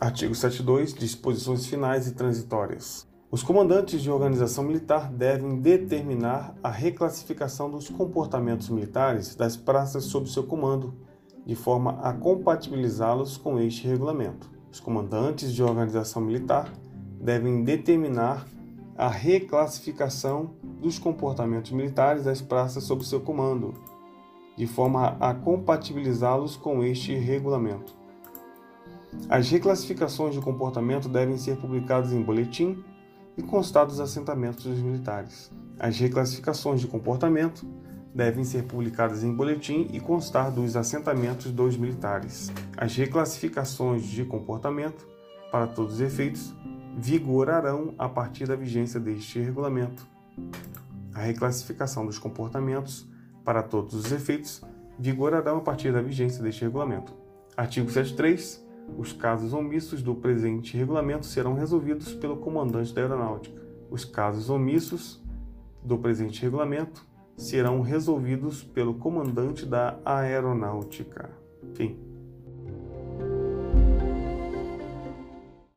Artigo 72. Disposições finais e transitórias. Os comandantes de organização militar devem determinar a reclassificação dos comportamentos militares das praças sob seu comando, de forma a compatibilizá-los com este regulamento. Os comandantes de organização militar devem determinar a reclassificação dos comportamentos militares das praças sob seu comando, de forma a compatibilizá-los com este regulamento. As reclassificações de comportamento devem ser publicadas em boletim e constar dos assentamentos dos militares. As reclassificações de comportamento devem ser publicadas em boletim e constar dos assentamentos dos militares. As reclassificações de comportamento, para todos os efeitos, vigorarão a partir da vigência deste regulamento. A reclassificação dos comportamentos, para todos os efeitos, vigorarão a partir da vigência deste regulamento. Artigo 73. Os casos omissos do presente regulamento serão resolvidos pelo comandante da aeronáutica. Os casos omissos do presente regulamento serão resolvidos pelo comandante da aeronáutica. Fim.